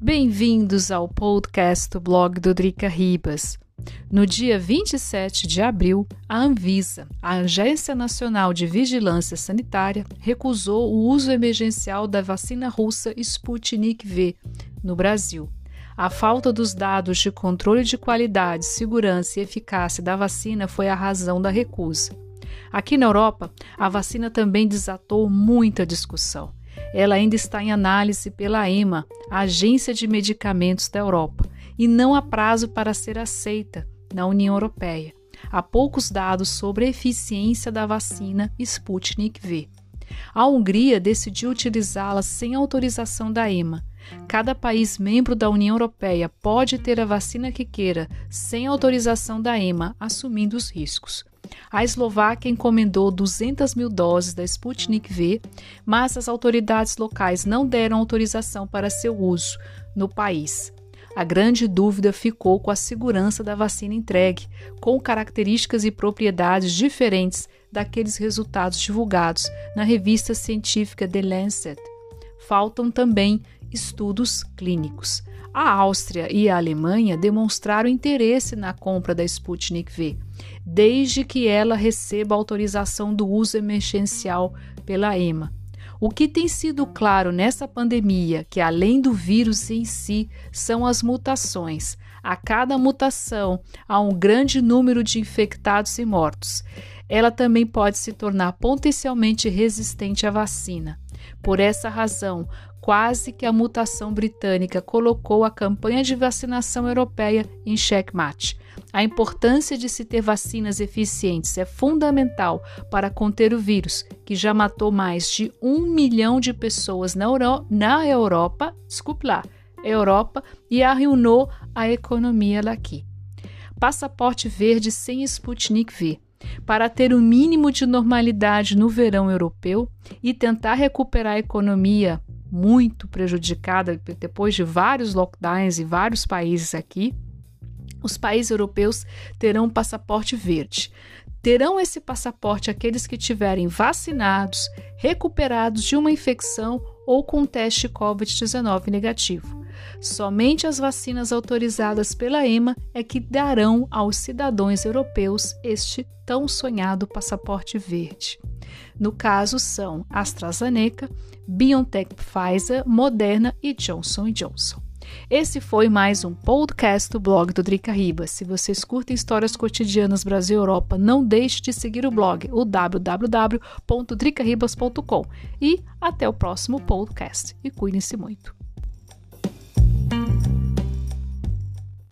Bem-vindos ao podcast do blog do Drica Ribas. No dia 27 de abril, a Anvisa, a Agência Nacional de Vigilância Sanitária, recusou o uso emergencial da vacina russa Sputnik V no Brasil. A falta dos dados de controle de qualidade, segurança e eficácia da vacina foi a razão da recusa. Aqui na Europa, a vacina também desatou muita discussão. Ela ainda está em análise pela EMA, a Agência de Medicamentos da Europa, e não há prazo para ser aceita na União Europeia. Há poucos dados sobre a eficiência da vacina Sputnik V. A Hungria decidiu utilizá-la sem autorização da EMA. Cada país membro da União Europeia pode ter a vacina que queira, sem autorização da EMA, assumindo os riscos. A Eslováquia encomendou 200 mil doses da Sputnik V, mas as autoridades locais não deram autorização para seu uso no país. A grande dúvida ficou com a segurança da vacina entregue, com características e propriedades diferentes daqueles resultados divulgados na revista científica The Lancet. Faltam também estudos clínicos. A Áustria e a Alemanha demonstraram interesse na compra da Sputnik V, desde que ela receba autorização do uso emergencial pela EMA. O que tem sido claro nessa pandemia, que além do vírus em si, são as mutações. A cada mutação há um grande número de infectados e mortos. Ela também pode se tornar potencialmente resistente à vacina. Por essa razão, quase que a mutação britânica colocou a campanha de vacinação europeia em xeque-mate. A importância de se ter vacinas eficientes é fundamental para conter o vírus, que já matou mais de um milhão de pessoas na, Euro na Europa, desculpe lá, Europa, e arruinou a economia daqui. Passaporte verde sem Sputnik V. Para ter o um mínimo de normalidade no verão europeu e tentar recuperar a economia muito prejudicada depois de vários lockdowns em vários países aqui, os países europeus terão um passaporte verde. Terão esse passaporte aqueles que tiverem vacinados, recuperados de uma infecção ou com teste COVID-19 negativo. Somente as vacinas autorizadas pela EMA é que darão aos cidadãos europeus este tão sonhado passaporte verde. No caso, são AstraZeneca, BioNTech Pfizer, Moderna e Johnson Johnson. Esse foi mais um podcast do blog do Drica Ribas. Se vocês curtem histórias cotidianas Brasil e Europa, não deixe de seguir o blog, o www.dricaribas.com. E até o próximo podcast. E cuidem-se muito.